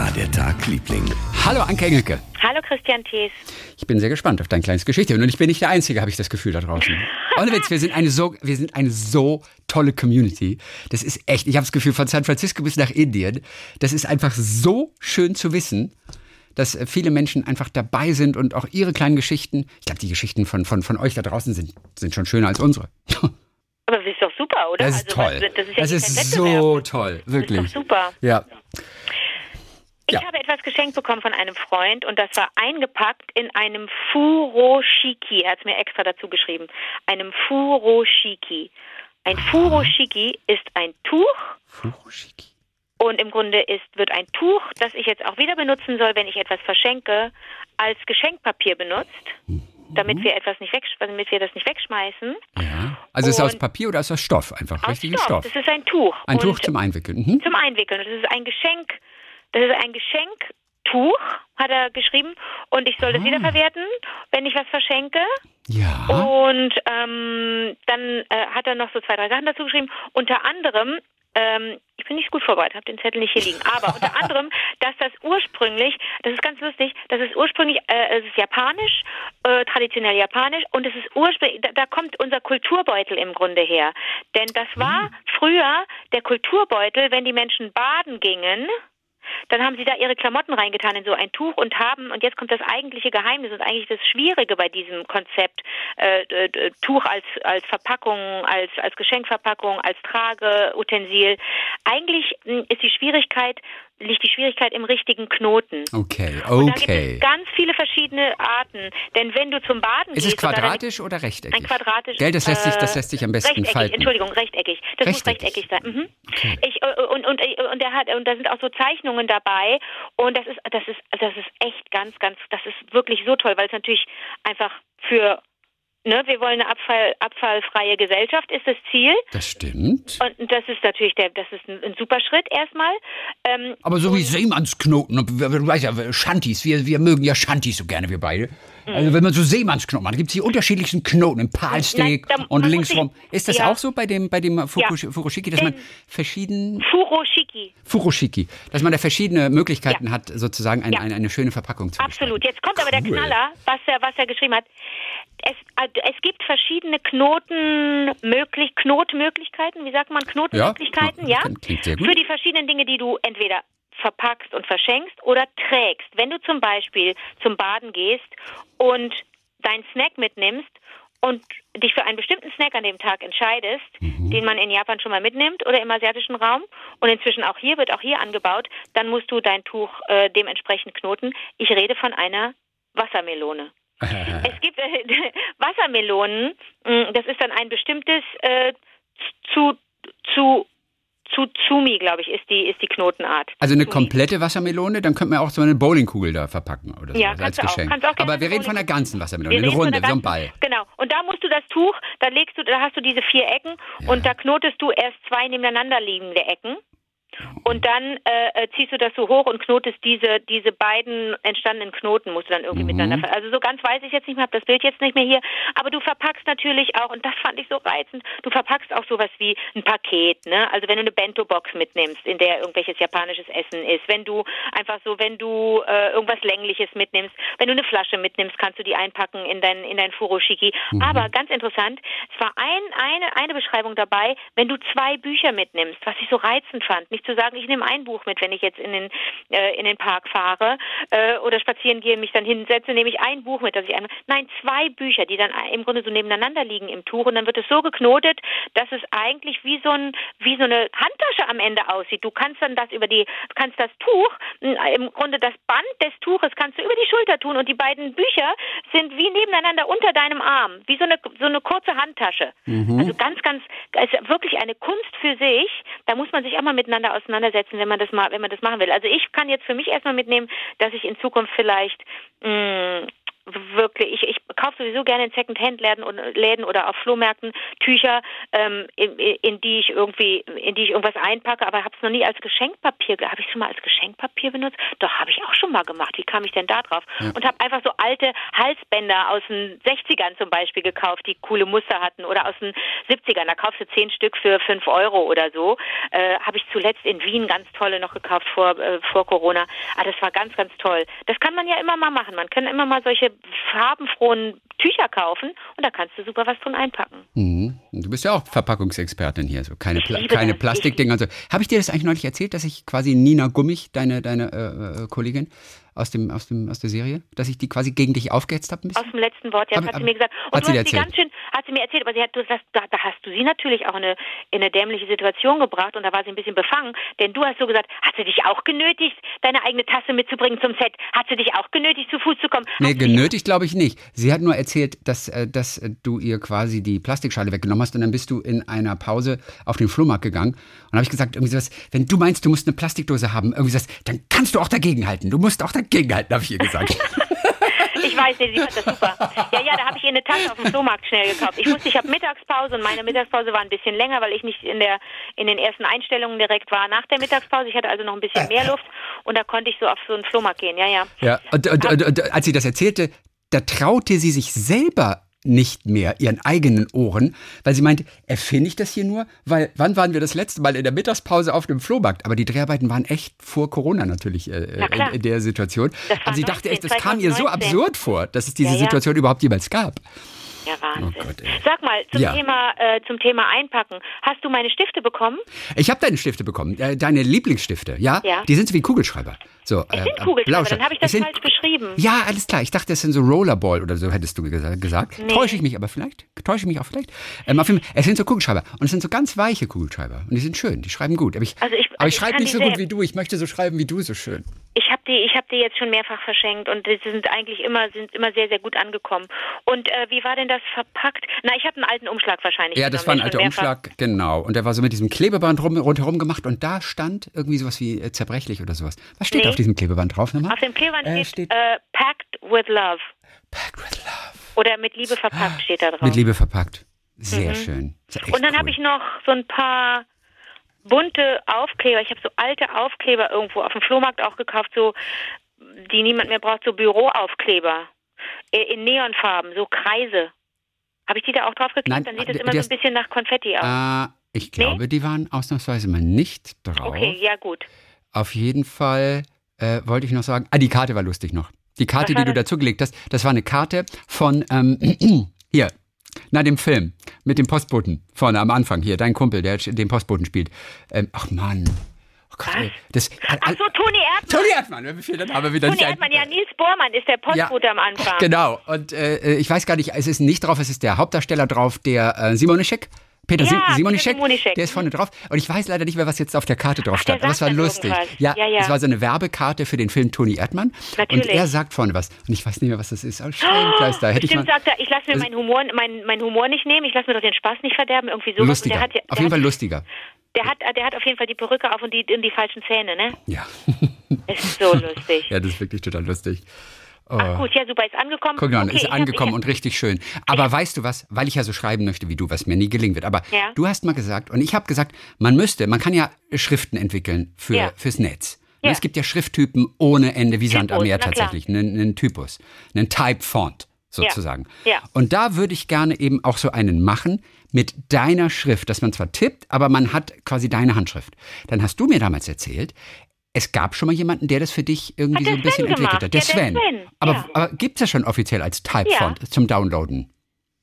war der Tag, Liebling? Hallo Anke Engelke. Hallo Christian Thees. Ich bin sehr gespannt auf dein kleines Geschichte. Und ich bin nicht der Einzige, habe ich das Gefühl da draußen. Ohne Witz, wir sind eine so, wir sind eine so tolle Community. Das ist echt, ich habe das Gefühl, von San Francisco bis nach Indien, das ist einfach so schön zu wissen, dass äh, viele Menschen einfach dabei sind und auch ihre kleinen Geschichten, ich glaube, die Geschichten von, von, von euch da draußen sind, sind schon schöner als unsere. Aber das ist doch super, oder? Das ist Also, toll. Das ist, ja Das ist so toll, wirklich. Das ist doch super. Ja. Ich Ja. habe etwas geschenkt bekommen von einem Freund und das war eingepackt in einem Furoshiki. Er hat es mir extra dazu geschrieben. Einem Furoshiki. Ein Furoshiki ist ein Tuch Furoshiki. und im Grunde ist, wird ein Tuch, das ich jetzt auch wieder benutzen soll, wenn ich etwas verschenke, als Geschenkpapier benutzt, damit wir etwas nicht damit wir das nicht wegschmeißen. Ja. Also ist es aus Und- Papier oder ist das Stoff? Einfach Aus richtigen Stoff. Stoff. Das ist ein Tuch. Ein und Tuch zum Einwickeln. Mhm. zum Einwickeln. Das ist ein Geschenk. Das ist ein Geschenktuch, hat er geschrieben. Und ich soll das wiederverwerten, wenn ich was verschenke. Ja. Und ähm, dann äh, hat er noch so zwei, drei Sachen dazu geschrieben. Unter anderem, ähm, ich bin nicht gut vorbereitet, habe den Zettel nicht hier liegen, aber unter anderem, dass das ursprünglich, das ist ganz lustig, das ist ursprünglich, äh, es ist japanisch, äh, traditionell japanisch und es ist ursprünglich, da, da kommt unser Kulturbeutel im Grunde her. Denn das war früher der Kulturbeutel, wenn die Menschen baden gingen, dann haben sie da ihre Klamotten reingetan in so ein Tuch und haben, und jetzt kommt das eigentliche Geheimnis und eigentlich das Schwierige bei diesem Konzept, äh, äh, Tuch als, als Verpackung, als, als Geschenkverpackung, als Trageutensil. Eigentlich mh, ist die Schwierigkeit, liegt die Schwierigkeit im richtigen Knoten. Okay, Und da gibt okay. es ganz viele verschiedene Arten. Denn wenn du zum Baden Ist es gehst... und dann- quadratisch oder rechteckig? ein quadratisch. Gell, das lässt sich, das äh, lässt sich am besten rechteckig, falten. Entschuldigung, rechteckig. Das muss Rechteckig. rechteckig sein. Mhm. Ich, äh, und und äh, und der hat und da sind auch so Zeichnungen dabei und das ist das ist das ist echt ganz ganz das ist wirklich so toll, weil es natürlich einfach für ne, wir wollen eine Abfall, abfallfreie Gesellschaft ist das Ziel Das stimmt. und das ist natürlich der das ist ein, ein super Schritt erstmal. Ähm, Aber so wie Seemannsknoten, und du weißt ja, Shanties, wir, wir mögen ja Shanties so gerne, wir beide. Also wenn man so Seemannsknoten hat, gibt es die unterschiedlichsten Knoten im Palsteak Nein, und linksrum. Ist das ja. auch so bei dem, bei dem Fukush Furoshiki, dass man Denn- verschieden Furoshiki. Furoshiki, dass man da verschiedene Möglichkeiten Ja. hat, sozusagen eine, Ja. eine, eine schöne Verpackung zu Absolut. gestalten. Jetzt kommt aber der Cool. Knaller, was er, was er geschrieben hat. Es, also es gibt verschiedene Knoten, möglich, Knotmöglichkeiten, wie sagt man, Knotmöglichkeiten, ja? Gut. Für die verschiedenen Dinge, die du entweder verpackst und verschenkst oder trägst. Wenn du zum Beispiel zum Baden gehst und deinen Snack mitnimmst und dich für einen bestimmten Snack an dem Tag entscheidest, Mhm. den man in Japan schon mal mitnimmt oder im asiatischen Raum und inzwischen auch hier wird auch hier angebaut, dann musst du dein Tuch äh, dementsprechend knoten. Ich rede von einer Wassermelone. Es gibt äh, Wassermelonen, mh, das ist dann ein bestimmtes äh, zu zu Tsuzumi, glaube ich, ist die ist die Knotenart. Also eine komplette Wassermelone, dann könnte man auch so eine Bowlingkugel da verpacken oder so Ja, als auch. Geschenk. Auch gerne Aber wir reden von der ganzen Wassermelone, Wir eine Runde, so ein Ball. Genau. Und da musst du das Tuch, da legst du, da hast du diese vier Ecken und da knotest du erst zwei nebeneinander liegende Ecken. Und dann äh, äh, ziehst du das so hoch und knotest diese diese beiden entstandenen Knoten musst du dann Mhm. irgendwie miteinander. ver- Also so ganz weiß ich jetzt nicht mehr, habe das Bild jetzt nicht mehr hier. Aber du verpackst natürlich auch und das fand ich so reizend. Du verpackst auch sowas wie ein Paket, ne? Also wenn du eine Bento-Box mitnimmst, in der irgendwelches japanisches Essen ist, wenn du einfach so, wenn du äh, irgendwas längliches mitnimmst, wenn du eine Flasche mitnimmst, kannst du die einpacken in dein in dein Furoshiki. Aber ganz interessant, es war ein eine eine Beschreibung dabei, wenn du zwei Bücher mitnimmst, was ich so reizend fand, nicht zu sagen, ich nehme ein Buch mit, wenn ich jetzt in den äh, in den Park fahre äh, oder spazieren gehe, mich dann hinsetze, nehme ich ein Buch mit, dass ich einmal nein zwei Bücher, die dann im Grunde so nebeneinander liegen im Tuch und dann wird es so geknotet, dass es eigentlich wie so ein wie so eine Handtasche am Ende aussieht. Du kannst dann das über die kannst das Tuch im Grunde das Band des Tuches kannst du über die Schulter tun und die beiden Bücher sind wie nebeneinander unter deinem Arm, wie so eine so eine kurze Handtasche. Also ganz ganz es ist wirklich eine Kunst für sich. Da muss man sich auch mal miteinander auseinandersetzen, wenn man das mal wenn man das machen will. Also ich kann jetzt für mich erstmal mitnehmen, dass ich in Zukunft vielleicht mh, wirklich, ich, ich kaufe sowieso gerne in Second-Hand-Läden Läden oder auf Flohmärkten Tücher, ähm, in, in, die ich irgendwie, in die ich irgendwas einpacke, aber habe es noch nie als Geschenkpapier, habe ich schon mal als Geschenkpapier benutzt? Doch, habe ich auch schon mal gemacht. Wie kam ich denn da drauf? Ja. Und habe einfach so alte Halsbänder aus den 60ern zum Beispiel gekauft, die coole Muster hatten oder aus den 70ern. Da kaufst du zehn Stück für fünf Euro oder so. Äh, habe ich zuletzt in Wien ganz tolle noch gekauft vor, äh, vor Corona. Ah, das war ganz, ganz toll. Das kann man ja immer mal machen. Man kann immer mal solche farbenfrohen Tücher kaufen und da kannst du super was drin einpacken. Mhm. Du bist ja auch Verpackungsexpertin hier, so keine, Pla keine Plastikdinger. So. Habe ich dir das eigentlich neulich erzählt, dass ich quasi Nina Gummich, deine, deine äh, äh Kollegin, aus, dem, aus, dem, aus der Serie, dass ich die quasi gegen dich aufgehetzt habe? Aus dem letzten Wort, ja, das hat sie mir gesagt. Und hat du sie hast sie ganz schön, hat sie mir erzählt, aber sie hat, du, das, da, da, hast du sie natürlich auch in eine, in eine dämliche Situation gebracht und da war sie ein bisschen befangen, denn du hast so gesagt, hat sie dich auch genötigt, deine eigene Tasse mitzubringen zum Set? Hat sie dich auch genötigt, zu Fuß zu kommen? Nee, genötigt glaube ich nicht. Sie hat nur erzählt, dass, äh, dass du ihr quasi die Plastikschale weggenommen hast und dann bist du in einer Pause auf den Flohmarkt gegangen und habe ich gesagt, irgendwie sowas, wenn du meinst, du musst eine Plastikdose haben, irgendwie sowas, dann kannst du auch dagegenhalten. Du musst auch dagegenhalten, habe ich ihr gesagt. ich weiß nicht, sie fand das super. Ja, ja, da habe ich ihr eine Tasse auf dem Flohmarkt schnell gekauft. Ich wusste, ich habe Mittagspause und meine Mittagspause war ein bisschen länger, weil ich nicht in der in den ersten Einstellungen direkt war nach der Mittagspause. Ich hatte also noch ein bisschen mehr Luft und da konnte ich so auf so einen Flohmarkt gehen. Ja, ja. Ja, und, und, und, und als sie das erzählte, da traute sie sich selber nicht mehr ihren eigenen Ohren, weil sie meinte, erfinde ich das hier nur? Weil wann waren wir das letzte Mal in der Mittagspause auf dem Flohmarkt? Aber die Dreharbeiten waren echt vor Corona natürlich äh, in, in, der Situation. Und sie dachte echt, das kam ihr so absurd vor, dass es diese ja, ja. Situation überhaupt jemals gab. Ja, Wahnsinn. Oh Gott, Sag mal, zum, ja. Thema, äh, zum Thema Einpacken. Hast du meine Stifte bekommen? Ich habe deine Stifte bekommen. Äh, deine Lieblingsstifte, ja? ja? Die sind so wie Kugelschreiber. So, es äh, sind Kugelschreiber, dann habe ich das sind, falsch beschrieben. Ja, alles klar. Ich dachte, es sind so Rollerball oder so, hättest du gesagt. Nee. Täusche ich mich aber vielleicht? Täusche ich mich auch vielleicht? Ähm, auf jeden Fall, es sind so Kugelschreiber. Und es sind so ganz weiche Kugelschreiber. Und die sind schön, die schreiben gut. Aber ich, also ich, ich, ich schreibe nicht so gut wie du. Ich möchte so schreiben wie du, so schön. Ich habe die, ich habe die jetzt schon mehrfach verschenkt und die sind eigentlich immer, sind immer sehr, sehr gut angekommen. Und äh, wie war denn das verpackt? Na, ich habe einen alten Umschlag wahrscheinlich. Ja, das war ein alter Umschlag, genau. Und der war so mit diesem Klebeband rum, rundherum gemacht und da stand irgendwie sowas wie äh, zerbrechlich oder sowas. Was steht nee. auf diesem Klebeband drauf nochmal? Auf dem Klebeband äh, steht, äh, Packed with Love. Packed with Love. Oder mit Liebe verpackt steht da drauf. Mit Liebe verpackt. Sehr mhm. schön. Und dann cool. habe ich noch so ein paar bunte Aufkleber. Ich habe so alte Aufkleber irgendwo auf dem Flohmarkt auch gekauft, so die niemand mehr braucht, so Büroaufkleber in Neonfarben, so Kreise. Habe ich die da auch drauf geklebt? Nein, Dann sieht es immer so ein bisschen nach Konfetti aus. Äh, ich glaube, nee? die waren ausnahmsweise mal nicht drauf. Okay, ja gut. Auf jeden Fall äh, wollte ich noch sagen, ah, die Karte war lustig noch. Die Karte, die du dazugelegt hast, das war eine Karte von, ähm, hier, na, dem Film mit dem Postboten vorne am Anfang hier, dein Kumpel, der den Postboten spielt. Ähm, ach Mann. Oh Gott, ey, das, Ach so, Toni Erdmann. Toni Erdmann, wie viel dann haben wir wieder Toni Erdmann, ja, Nils Bohrmann ist der Postbote ja, am Anfang. Genau, und äh, ich weiß gar nicht, es ist nicht drauf, es ist der Hauptdarsteller drauf, der äh, Simonischek. Peter ja, Simonischek, der ist vorne drauf. Und ich weiß leider nicht mehr, was jetzt auf der Karte drauf stand. Aber es war lustig. Ja, ja, ja, es war so eine Werbekarte für den Film Toni Erdmann. Natürlich. Und er sagt vorne was. Und ich weiß nicht mehr, was das ist. Oh, Scheinkleister. Hätte Stimmt, ich mal, sagt er, ich lasse mir meinen Humor, mein, mein Humor nicht nehmen. Ich lasse mir doch den Spaß nicht verderben. Irgendwie so. Lustiger. Der hat, der auf jeden Fall lustiger. Der hat, der hat auf jeden Fall die Perücke auf und die, und die falschen Zähne, ne? Ja. ist so lustig. ja, das ist wirklich total lustig. Oh. Ach gut, ja super, ist angekommen. Guck mal, okay, ist angekommen und richtig schön. Aber hab, weißt du was, weil ich ja so schreiben möchte wie du, was mir nie gelingen wird. Aber ja. du hast mal gesagt, und ich habe gesagt, man müsste, man kann ja Schriften entwickeln für, ja. fürs Netz. Ja. Es gibt ja Schrifttypen ohne Ende wie Sand am Meer tatsächlich. Einen, einen, Typus, einen Type-Font sozusagen. Ja. Ja. Und da würde ich gerne eben auch so einen machen mit deiner Schrift, dass man zwar tippt, aber man hat quasi deine Handschrift. Dann hast du mir damals erzählt, es gab schon mal jemanden, der das für dich irgendwie so ein bisschen Sven entwickelt hat. Der, ja, Sven. Der Sven. Aber, ja. aber gibt es das schon offiziell als Typefont ja. zum Downloaden?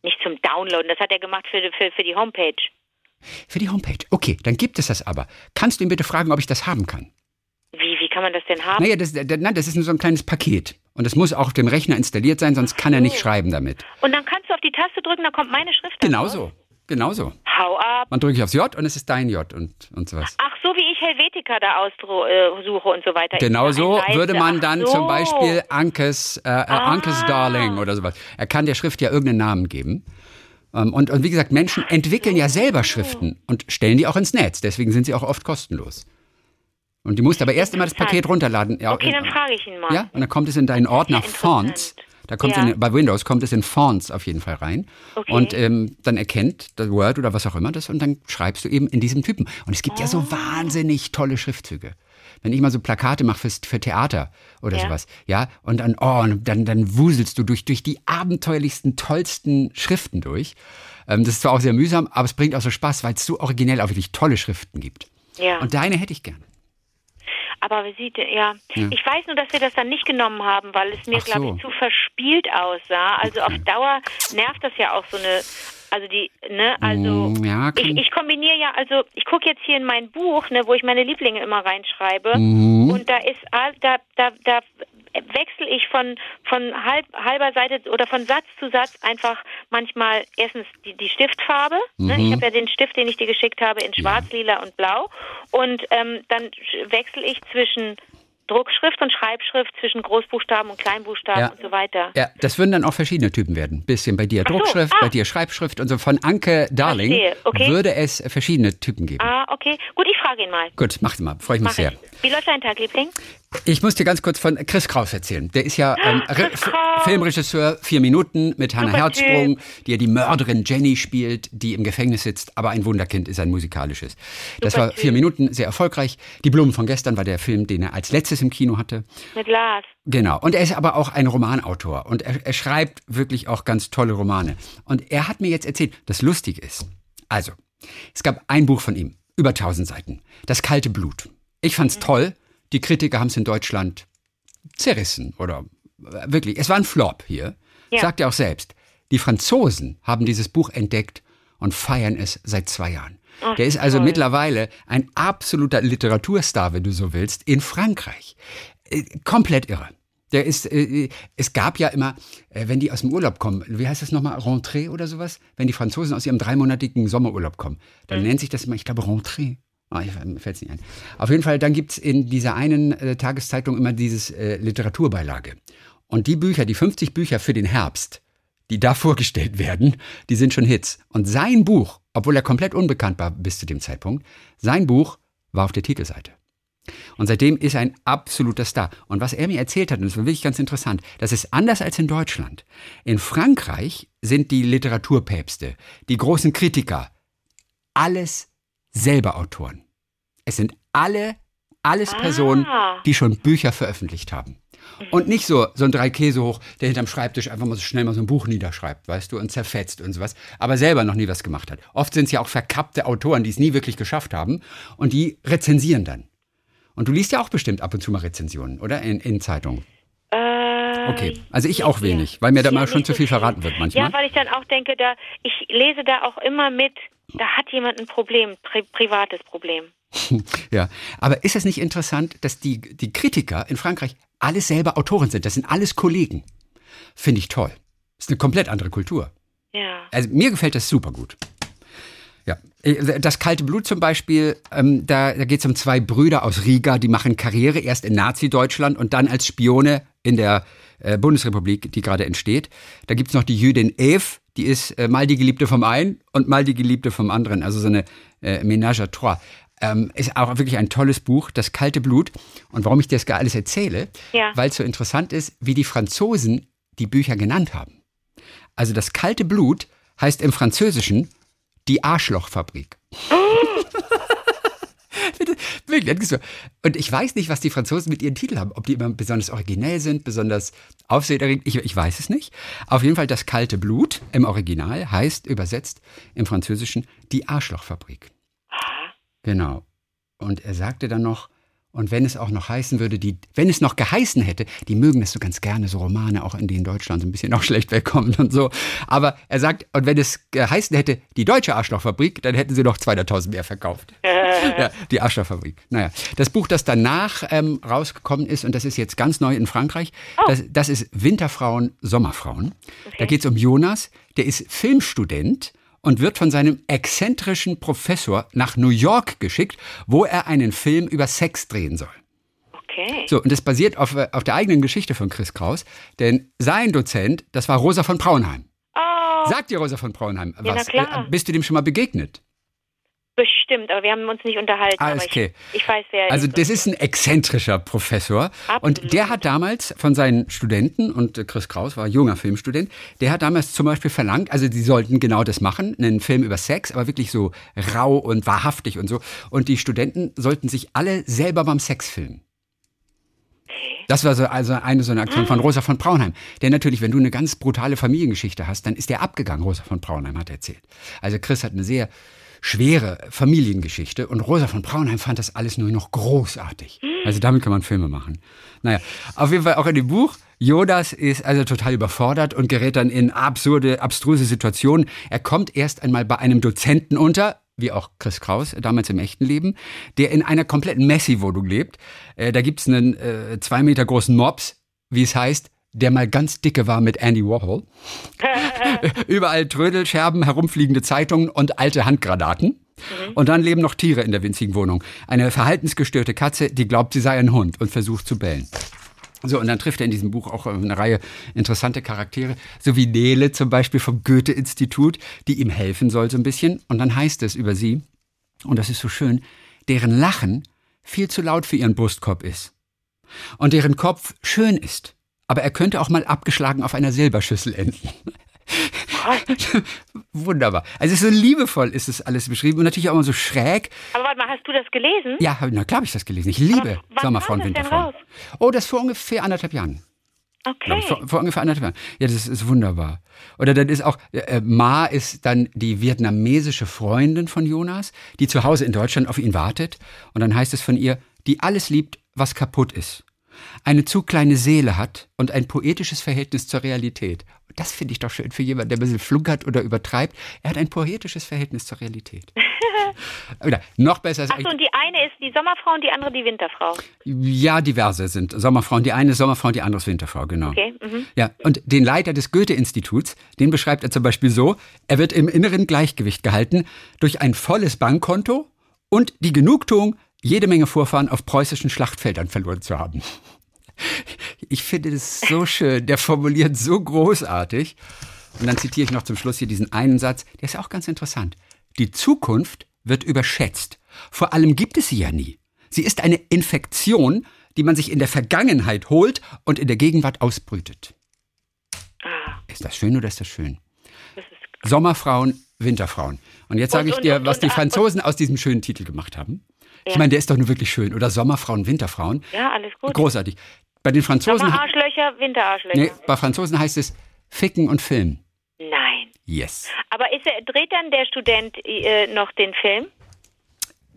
Nicht zum Downloaden, das hat er gemacht für, für, für die Homepage. Für die Homepage. Okay, dann gibt es das aber. Kannst du ihn bitte fragen, ob ich das haben kann? Wie, wie kann man das denn haben? Naja, das, nein, das ist nur so ein kleines Paket. Und das muss auch auf dem Rechner installiert sein, sonst kann er nicht schreiben damit. Und dann kannst du auf die Taste drücken, dann kommt meine Schrift Genau so. Genau so. Hau ab. Man drückt auf J und es ist dein J und, und sowas. Ach, ich Helvetica da aussuche und so weiter. Genau so würde man dann so. zum Beispiel Ankes, äh, äh, ah. Ankes Darling oder sowas. Er kann der Schrift ja irgendeinen Namen geben. Ähm, und, und wie gesagt, Menschen entwickeln ja selber Schriften und stellen die auch ins Netz. Deswegen sind sie auch oft kostenlos. Und die musst aber erst immer das Paket runterladen. okay, dann frage ich ihn mal. Ja, und dann kommt es in deinen Ordner Fonts Da kommt Ja. in, bei Windows kommt es in Fonts auf jeden Fall rein. Okay. Und ähm, dann erkennt das Word oder was auch immer das und dann schreibst du eben in diesem Typen. Und es gibt ja Ah. so wahnsinnig tolle Schriftzüge. Wenn ich mal so Plakate mache fürs, für Theater oder Ja. sowas, ja, und dann, oh, und dann, dann wuselst du durch, durch die abenteuerlichsten, tollsten Schriften durch. Ähm, das ist zwar auch sehr mühsam, aber es bringt auch so Spaß, weil es so originell auch wirklich tolle Schriften gibt. Ja. Und deine hätte ich gern. Aber wie sieht der, ja. Ja. Ich weiß nur, dass wir das dann nicht genommen haben, weil es mir, Ach glaube so. ich, zu verspielt aussah. Also auf Dauer nervt das ja auch so eine, also die, ne, also Mm, ja, ich, ich kombiniere ja, also ich gucke jetzt hier in mein Buch, ne, wo ich meine Lieblinge immer reinschreibe Mhm. und da ist da, da, da wechsle ich von von halb, halber Seite oder von Satz zu Satz einfach manchmal erstens die, die Stiftfarbe. Ne? Mhm. Ich habe ja den Stift, den ich dir geschickt habe, in Schwarz, Lila und Blau. Und ähm, dann wechsle ich zwischen Druckschrift und Schreibschrift, zwischen Großbuchstaben und Kleinbuchstaben Ja. und so weiter. Ja, das würden dann auch verschiedene Typen werden. Bisschen bei dir so, Druckschrift, ah. bei dir Schreibschrift und so. Von Anke Darling okay. würde es verschiedene Typen geben. Ah, okay. Gut, ich frage ihn mal. Gut, mach mal, freue ich mich Mach sehr. ich. Wie läuft dein Tag, Liebling? Ich muss dir ganz kurz von Chris Kraus erzählen. Der ist ja ähm. Filmregisseur, vier Minuten mit Hannah Super Herzsprung, die ja die Mörderin Jenny spielt, die im Gefängnis sitzt, aber ein Wunderkind ist ein musikalisches. Das Super war vier Typ. Minuten, sehr erfolgreich. Die Blumen von gestern war der Film, den er als letztes im Kino hatte. Mit Lars. Genau. Und er ist aber auch ein Romanautor und er, er schreibt wirklich auch ganz tolle Romane. Und er hat mir jetzt erzählt, das lustig ist. Also, es gab ein Buch von ihm, über 1000 Seiten. Das kalte Blut. Ich fand's toll. Die Kritiker haben es in Deutschland zerrissen oder äh, wirklich. Es war ein Flop hier. Ja. Sagt er auch selbst. Die Franzosen haben dieses Buch entdeckt und feiern es seit zwei Jahren. Ach, Der ist also toll. mittlerweile ein absoluter Literaturstar, wenn du so willst, in Frankreich. Äh, komplett irre. Der ist, äh, es gab ja immer, äh, wenn die aus dem Urlaub kommen, wie heißt das nochmal, Rentrée oder sowas? Wenn die Franzosen aus ihrem dreimonatigen Sommerurlaub kommen, dann nennt sich das immer, ich glaube, Rentrée. Ah, ich, mir fällt's nicht ein. Auf jeden Fall, dann gibt's in dieser einen äh, Tageszeitung immer dieses äh, Literaturbeilage. Und die Bücher, die 50 Bücher für den Herbst, die da vorgestellt werden, die sind schon Hits. Und sein Buch, obwohl er komplett unbekannt war bis zu dem Zeitpunkt, sein Buch war auf der Titelseite. Und seitdem ist er ein absoluter Star. Und was er mir erzählt hat, und das war wirklich ganz interessant, das ist anders als in Deutschland. In Frankreich sind die Literaturpäpste, die großen Kritiker, alles selber Autoren. Es sind alle, alles Personen, Ah. die schon Bücher veröffentlicht haben. Und nicht so, so ein drei Käse hoch, der hinterm Schreibtisch einfach mal so schnell mal so ein Buch niederschreibt, weißt du, und zerfetzt und sowas, aber selber noch nie was gemacht hat. Oft sind es ja auch verkappte Autoren, die es nie wirklich geschafft haben und die rezensieren dann. Und du liest ja auch bestimmt ab und zu mal Rezensionen, oder? In, in Zeitungen. Okay, also ich auch wenig, weil mir da mal schon zu viel verraten wird manchmal. Ja, weil ich dann auch denke, da ich lese da auch immer mit, da hat jemand ein Problem, pri privates Problem. Ja, aber ist es nicht interessant, dass die, die Kritiker in Frankreich alles selber Autoren sind? Das sind alles Kollegen. Finde ich toll. ist eine komplett andere Kultur. Ja. Also mir gefällt das super gut. Ja, Äh, das kalte Blut zum Beispiel, ähm, da, da geht es um zwei Brüder aus Riga, die machen Karriere erst in Nazi-Deutschland und dann als Spione in der äh, Bundesrepublik, die gerade entsteht. Da gibt es noch die Jüdin Eve, die ist äh, mal die Geliebte vom einen und mal die Geliebte vom anderen, also so eine äh, Ménage à trois. Ähm, ist auch wirklich ein tolles Buch, Das kalte Blut. Und warum ich dir das alles erzähle, Ja. weil es so interessant ist, wie die Franzosen die Bücher genannt haben. Also das kalte Blut heißt im Französischen die Arschlochfabrik. Und ich weiß nicht, was die Franzosen mit ihren Titeln haben. Ob die immer besonders originell sind, besonders aufsehenerregend. Ich, ich weiß es nicht. Auf jeden Fall das kalte Blut im Original heißt übersetzt im Französischen die Arschlochfabrik. Genau. Und er sagte dann noch, und wenn es auch noch heißen würde, die, wenn es noch geheißen hätte, die mögen das so ganz gerne, so Romane, auch in denen Deutschland so ein bisschen auch schlecht wegkommen und so. Aber er sagt, und wenn es geheißen hätte, die deutsche Arschlochfabrik, dann hätten sie noch 200.000 mehr verkauft. ja, die Arschlochfabrik. Naja, das Buch, das danach ähm, rausgekommen ist, und das ist jetzt ganz neu in Frankreich, das, das ist Winterfrauen, Sommerfrauen. Da geht es um Jonas, der ist Filmstudent und wird von seinem exzentrischen Professor nach New York geschickt, wo er einen Film über Sex drehen soll. Okay. So, und das basiert auf, äh, auf der eigenen Geschichte von Chris Kraus, denn sein Dozent, das war Rosa von Braunheim. Oh, Sagt dir Rosa von Braunheim Ja, was? klar. Äh, Bist du dem schon mal begegnet? Bestimmt, aber wir haben uns nicht unterhalten. Alles aber okay. Ich, ich weiß, wer Also das ist ein exzentrischer Professor und Absolut. der hat damals von seinen Studenten und Chris Kraus war junger Filmstudent, der hat damals zum Beispiel verlangt, also die sollten genau das machen, einen Film über Sex, aber wirklich so rau und wahrhaftig und so und die Studenten sollten sich alle selber beim Sex filmen. Das war so also eine so eine Aktion Ah. von Rosa von Braunheim. Der natürlich, wenn du eine ganz brutale Familiengeschichte hast, dann ist der abgegangen. Rosa von Braunheim hat erzählt. Also Chris hat eine sehr schwere Familiengeschichte und Rosa von Braunheim fand das alles nur noch großartig. Also damit kann man Filme machen. Naja, auf jeden Fall auch in dem Buch. Jodas ist also total überfordert und gerät dann in absurde, abstruse Situationen. Er kommt erst einmal bei einem Dozenten unter, wie auch Chris Kraus, damals im echten Leben, der in einer kompletten Messi-Wohnung lebt. Äh, da gibt's einen äh, zwei Meter großen Mops, wie es heißt, der mal ganz dicke war mit Andy Warhol. Überall Trödelscherben, herumfliegende Zeitungen und alte Handgranaten. Und dann leben noch Tiere in der winzigen Wohnung. Eine verhaltensgestörte Katze, die glaubt, sie sei ein Hund und versucht zu bellen. So, und dann trifft er in diesem Buch auch eine Reihe interessante Charaktere, so wie Nele zum Beispiel vom Goethe-Institut, die ihm helfen soll so ein bisschen. Und dann heißt es über sie, und das ist so schön, deren Lachen viel zu laut für ihren Brustkorb ist. Und deren Kopf schön ist. Aber er könnte auch mal abgeschlagen auf einer Silberschüssel enden. Wunderbar. Also so liebevoll ist es alles beschrieben und natürlich auch immer so schräg. aber warte mal, hast du das gelesen? Ja, na klar habe ich das gelesen. Ich liebe wann Sommerfrauen, Winterfrauen. Oh, das vor ungefähr anderthalb Jahren. Okay. Ich, vor, vor ungefähr anderthalb Jahren. Ja, das ist wunderbar. Oder dann ist auch, äh, Ma ist dann die vietnamesische Freundin von Jonas, die zu Hause in Deutschland auf ihn wartet. Und dann heißt es von ihr, die alles liebt, was kaputt ist. Eine zu kleine Seele hat und ein poetisches Verhältnis zur Realität. Und das finde ich doch schön für jemanden, der ein bisschen flunkert oder übertreibt. Er hat ein poetisches Verhältnis zur Realität. oder noch besser ist Achso, und die eine ist die Sommerfrau und die andere die Winterfrau. ja, diverse sind Sommerfrauen. Die eine ist Sommerfrau, die andere ist Winterfrau, genau. Okay, mhm. Ja, und den Leiter des Goethe-Instituts, den beschreibt er zum Beispiel so, er wird im inneren Gleichgewicht gehalten durch ein volles Bankkonto und die Genugtuung, jede Menge Vorfahren auf preußischen Schlachtfeldern verloren zu haben. Ich finde das so schön, der formuliert so großartig. Und dann zitiere ich noch zum Schluss hier diesen einen Satz, der ist auch ganz interessant. Die Zukunft wird überschätzt. Vor allem gibt es sie ja nie. Sie ist eine Infektion, die man sich in der Vergangenheit holt und in der Gegenwart ausbrütet. Ah, Ist das schön oder ist das schön? das ist Sommerfrauen, Winterfrauen. Und jetzt sage ich dir, was die und- Franzosen aus diesem schönen Titel gemacht haben. Ich Ja. meine, der ist doch nur wirklich schön. Oder Sommerfrauen, Winterfrauen. ja alles gut. Großartig. Bei den Franzosen, Sommerarschlöcher, Winterarschlöcher. nee, bei Franzosen heißt es Ficken und Filmen. Nein. Yes. Aber ist er, dreht dann der Student äh, noch den Film?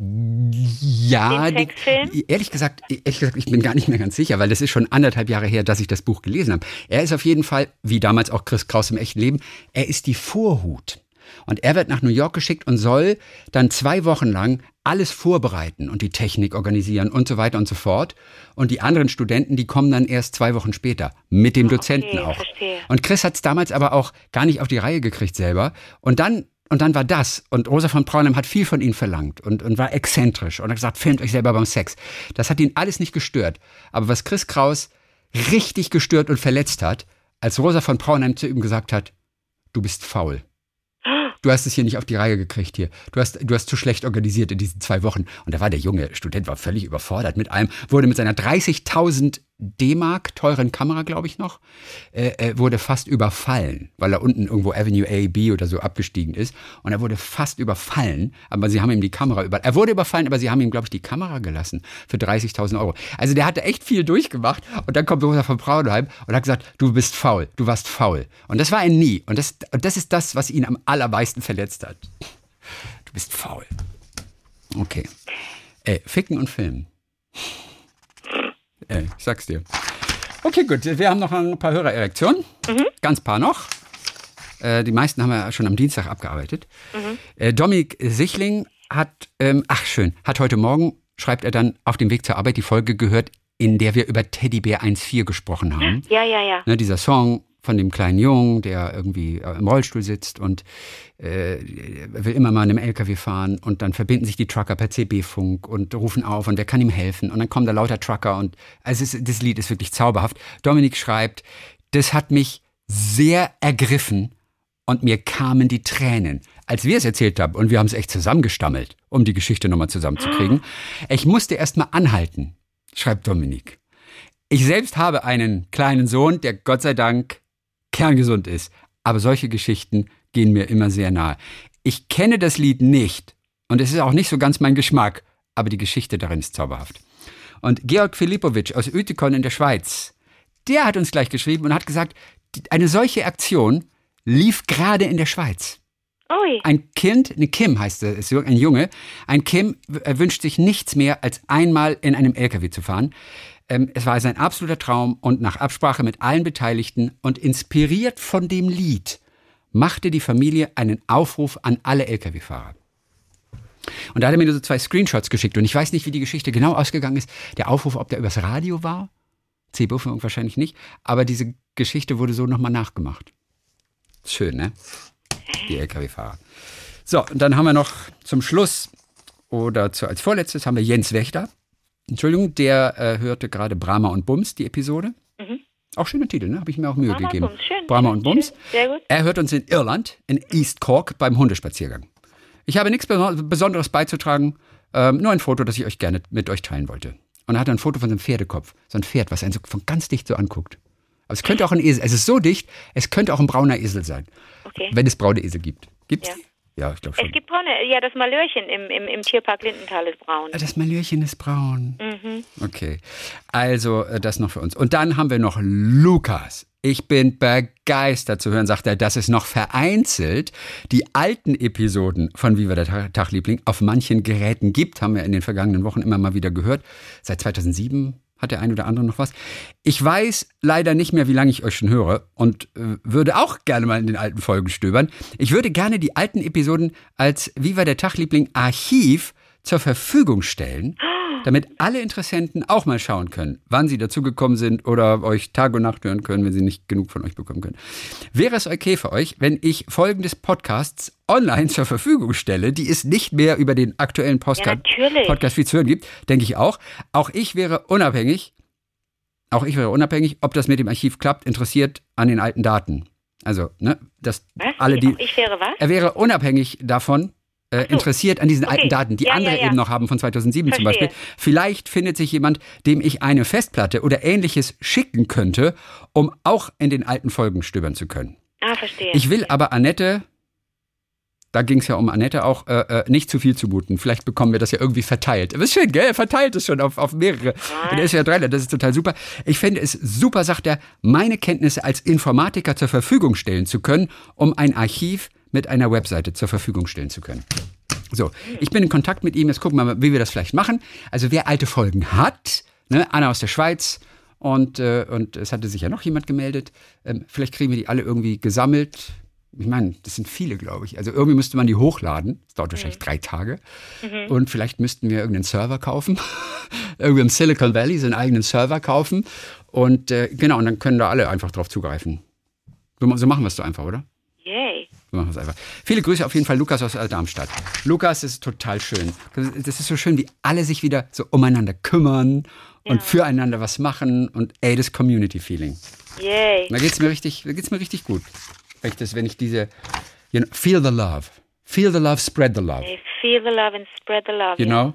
Ja, Den die, Sexfilm? ehrlich gesagt, ehrlich gesagt, ich bin gar nicht mehr ganz sicher, weil das ist schon anderthalb Jahre her, dass ich das Buch gelesen habe. Er ist auf jeden Fall, wie damals auch Chris Kraus im echten Leben, er ist die Vorhut. Und er wird nach New York geschickt und soll dann zwei Wochen lang alles vorbereiten und die Technik organisieren und so weiter und so fort. Und die anderen Studenten, die kommen dann erst zwei Wochen später mit dem Dozenten auch. verstehe. Und Chris hat es damals aber auch gar nicht auf die Reihe gekriegt selber. Und dann, und dann war das. Und Rosa von Braunheim hat viel von ihm verlangt und, und war exzentrisch und hat gesagt, filmt euch selber beim Sex. Das hat ihn alles nicht gestört. Aber was Chris Kraus richtig gestört und verletzt hat, als Rosa von Braunheim zu ihm gesagt hat, du bist faul. Du hast es hier nicht auf die Reihe gekriegt hier. Du hast, du hast zu schlecht organisiert in diesen zwei Wochen. Und da war der junge Student war völlig überfordert mit allem, wurde mit seiner 30.000 D-Mark teuren Kamera, glaube ich noch, äh, äh, wurde fast überfallen, weil er unten irgendwo Avenue A, B oder so abgestiegen ist. Und er wurde fast überfallen, aber sie haben ihm die Kamera über. Er wurde überfallen, aber sie haben ihm, glaube ich, die Kamera gelassen für 30.000 Euro. Also der hatte echt viel durchgemacht. Und dann kommt Rosa von Braunheim und hat gesagt, du bist faul, du warst faul. Und das war er nie. Und das, das ist das, was ihn am allermeisten verletzt hat. Du bist faul. Okay. Ey, ficken und filmen. Ey, ich sag's dir. Okay, gut. Wir haben noch ein paar Hörererektionen. Ganz paar noch. Äh, die meisten haben wir schon am Dienstag abgearbeitet. Äh, Dominik Sichling hat, ähm, ach schön, hat heute Morgen, schreibt er dann, auf dem Weg zur Arbeit die Folge gehört, in der wir über Teddybär 1.4 gesprochen haben. Ja, ja, ja. Ne, dieser Song von dem kleinen Jungen, der irgendwie äh, im Rollstuhl sitzt und äh, will immer mal in einem LKW fahren und dann verbinden sich die Trucker per CB-Funk und rufen auf und wer kann ihm helfen und dann kommen da lauter Trucker und also ist, das Lied ist wirklich zauberhaft. Dominik schreibt, das hat mich sehr ergriffen und mir kamen die Tränen. als wir es erzählt haben, und wir haben es echt zusammengestammelt, um die Geschichte nochmal zusammenzukriegen, ich musste erst mal anhalten, schreibt Dominik. Ich selbst habe einen kleinen Sohn, der Gott sei Dank kerngesund ist. Aber solche Geschichten gehen mir immer sehr nahe. Ich kenne das Lied nicht und es ist auch nicht so ganz mein Geschmack, aber die Geschichte darin ist zauberhaft. Und Georg Filipovic aus Uetikon in der Schweiz, der hat uns gleich geschrieben und hat gesagt, eine solche Aktion lief gerade in der Schweiz. Ui. Ein Kind, eine Kim heißt es, ein Junge, ein Kim wünscht sich nichts mehr, als einmal in einem LKW zu fahren. Ähm, es war sein absoluter Traum und nach Absprache mit allen Beteiligten und inspiriert von dem Lied machte die Familie einen Aufruf an alle Lkw-Fahrer. Und da hat er mir so zwei Screenshots geschickt und ich weiß nicht, wie die Geschichte genau ausgegangen ist. Der Aufruf, ob der übers Radio war, C-Buffung wahrscheinlich nicht, aber diese Geschichte wurde so nochmal nachgemacht. Schön, ne? Die Lkw-Fahrer. So, und dann haben wir noch zum Schluss oder zu, als vorletztes haben wir Jens Wächter. Entschuldigung, der äh, hörte gerade Brahma und Bums, die Episode. Mhm. Auch schöner Titel, ne? Habe ich mir auch Mühe Brahma gegeben. Bums, schön. Brahma und Bums. Schön, sehr gut. Er hört uns in Irland, in East Cork, beim Hundespaziergang. Ich habe nichts Beso- Besonderes beizutragen, ähm, nur ein Foto, das ich euch gerne mit euch teilen wollte. Und er hat ein Foto von seinem Pferdekopf. So ein Pferd, was einen so von ganz dicht so anguckt. Aber es könnte auch ein Esel, es ist so dicht, es könnte auch ein brauner Esel sein. Okay. Wenn es braune Esel gibt. Gibt's Ja. die? Ja, ich glaube schon. Es gibt braune, ja, das Malörchen im, im, im Tierpark Lindenthal ist braun. Ah, Das Malürchen ist braun. Mhm. Okay. Also, äh, das noch für uns. Und dann haben wir noch Lukas. Ich bin begeistert zu hören, sagt er, dass es noch vereinzelt die alten Episoden von Viva der Ta- Tagliebling auf manchen Geräten gibt. Haben wir in den vergangenen Wochen immer mal wieder gehört. Seit 2007 hat der ein oder andere noch was. Ich weiß leider nicht mehr, wie lange ich euch schon höre und äh, würde auch gerne mal in den alten Folgen stöbern. Ich würde gerne die alten Episoden als Viva der Tagliebling Archiv zur Verfügung stellen, damit alle Interessenten auch mal schauen können, wann sie dazugekommen sind oder euch Tag und Nacht hören können, wenn sie nicht genug von euch bekommen können. Wäre es okay für euch, wenn ich Folgen des Podcasts online zur Verfügung stelle, die es nicht mehr über den aktuellen natürlich. Podcast viel zu hören gibt? Denke ich auch. Auch ich wäre unabhängig, auch ich wäre unabhängig, ob das mit dem Archiv klappt, interessiert an den alten Daten. Also, ne, dass Was? alle die. Ich wäre was? Er wäre unabhängig davon äh, interessiert an diesen Okay. alten Daten, die Ja, andere ja, ja. eben noch haben von 2007 zum Verstehe. Beispiel. Vielleicht findet sich jemand, dem ich eine Festplatte oder ähnliches schicken könnte, um auch in den alten Folgen stöbern zu können. Ah, verstehe. Ich will aber Annette, da ging es ja um Annette auch, äh, äh, nicht zu viel zumuten. Vielleicht bekommen wir das ja irgendwie verteilt. Aber ist schön, gell? Er verteilt es schon auf, auf mehrere. Und er ist ja drei, das ist total super. Ich fände es super, sagt er, meine Kenntnisse als Informatiker zur Verfügung stellen zu können, um ein Archiv mit einer Webseite zur Verfügung stellen zu können. So, ich bin in Kontakt mit ihm. Jetzt gucken wir mal, wie wir das vielleicht machen. Also wer alte Folgen hat, ne, Anna aus der Schweiz und, äh, und es hatte sich ja noch jemand gemeldet. Ähm, vielleicht kriegen wir die alle irgendwie gesammelt. Ich meine, das sind viele, glaube ich. Also irgendwie müsste man die hochladen. Das dauert wahrscheinlich drei Tage. Und vielleicht müssten wir irgendeinen Server kaufen. Irgendwie im Silicon Valley so einen eigenen Server kaufen. Und äh, genau, und dann können da alle einfach drauf zugreifen. So, so machen wir es doch einfach, oder? Yay. Wir machen es einfach. Viele Grüße auf jeden Fall, Lukas aus Darmstadt. Lukas, das ist total schön. Das ist so schön, wie alle sich wieder so umeinander kümmern und füreinander was machen und ey, das Community-Feeling. Yay. Da geht's mir richtig, da geht's mir richtig gut. Wenn ich, das, wenn ich diese, you know, feel the love. Feel the love, spread the love. Hey, feel the love and spread the love. You know?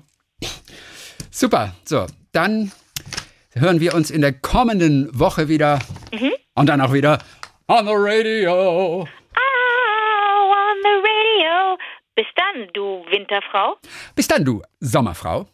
Super. So, dann hören wir uns in der kommenden Woche wieder. Und dann auch wieder on the radio. Bis dann, du Winterfrau. Bis dann, du Sommerfrau.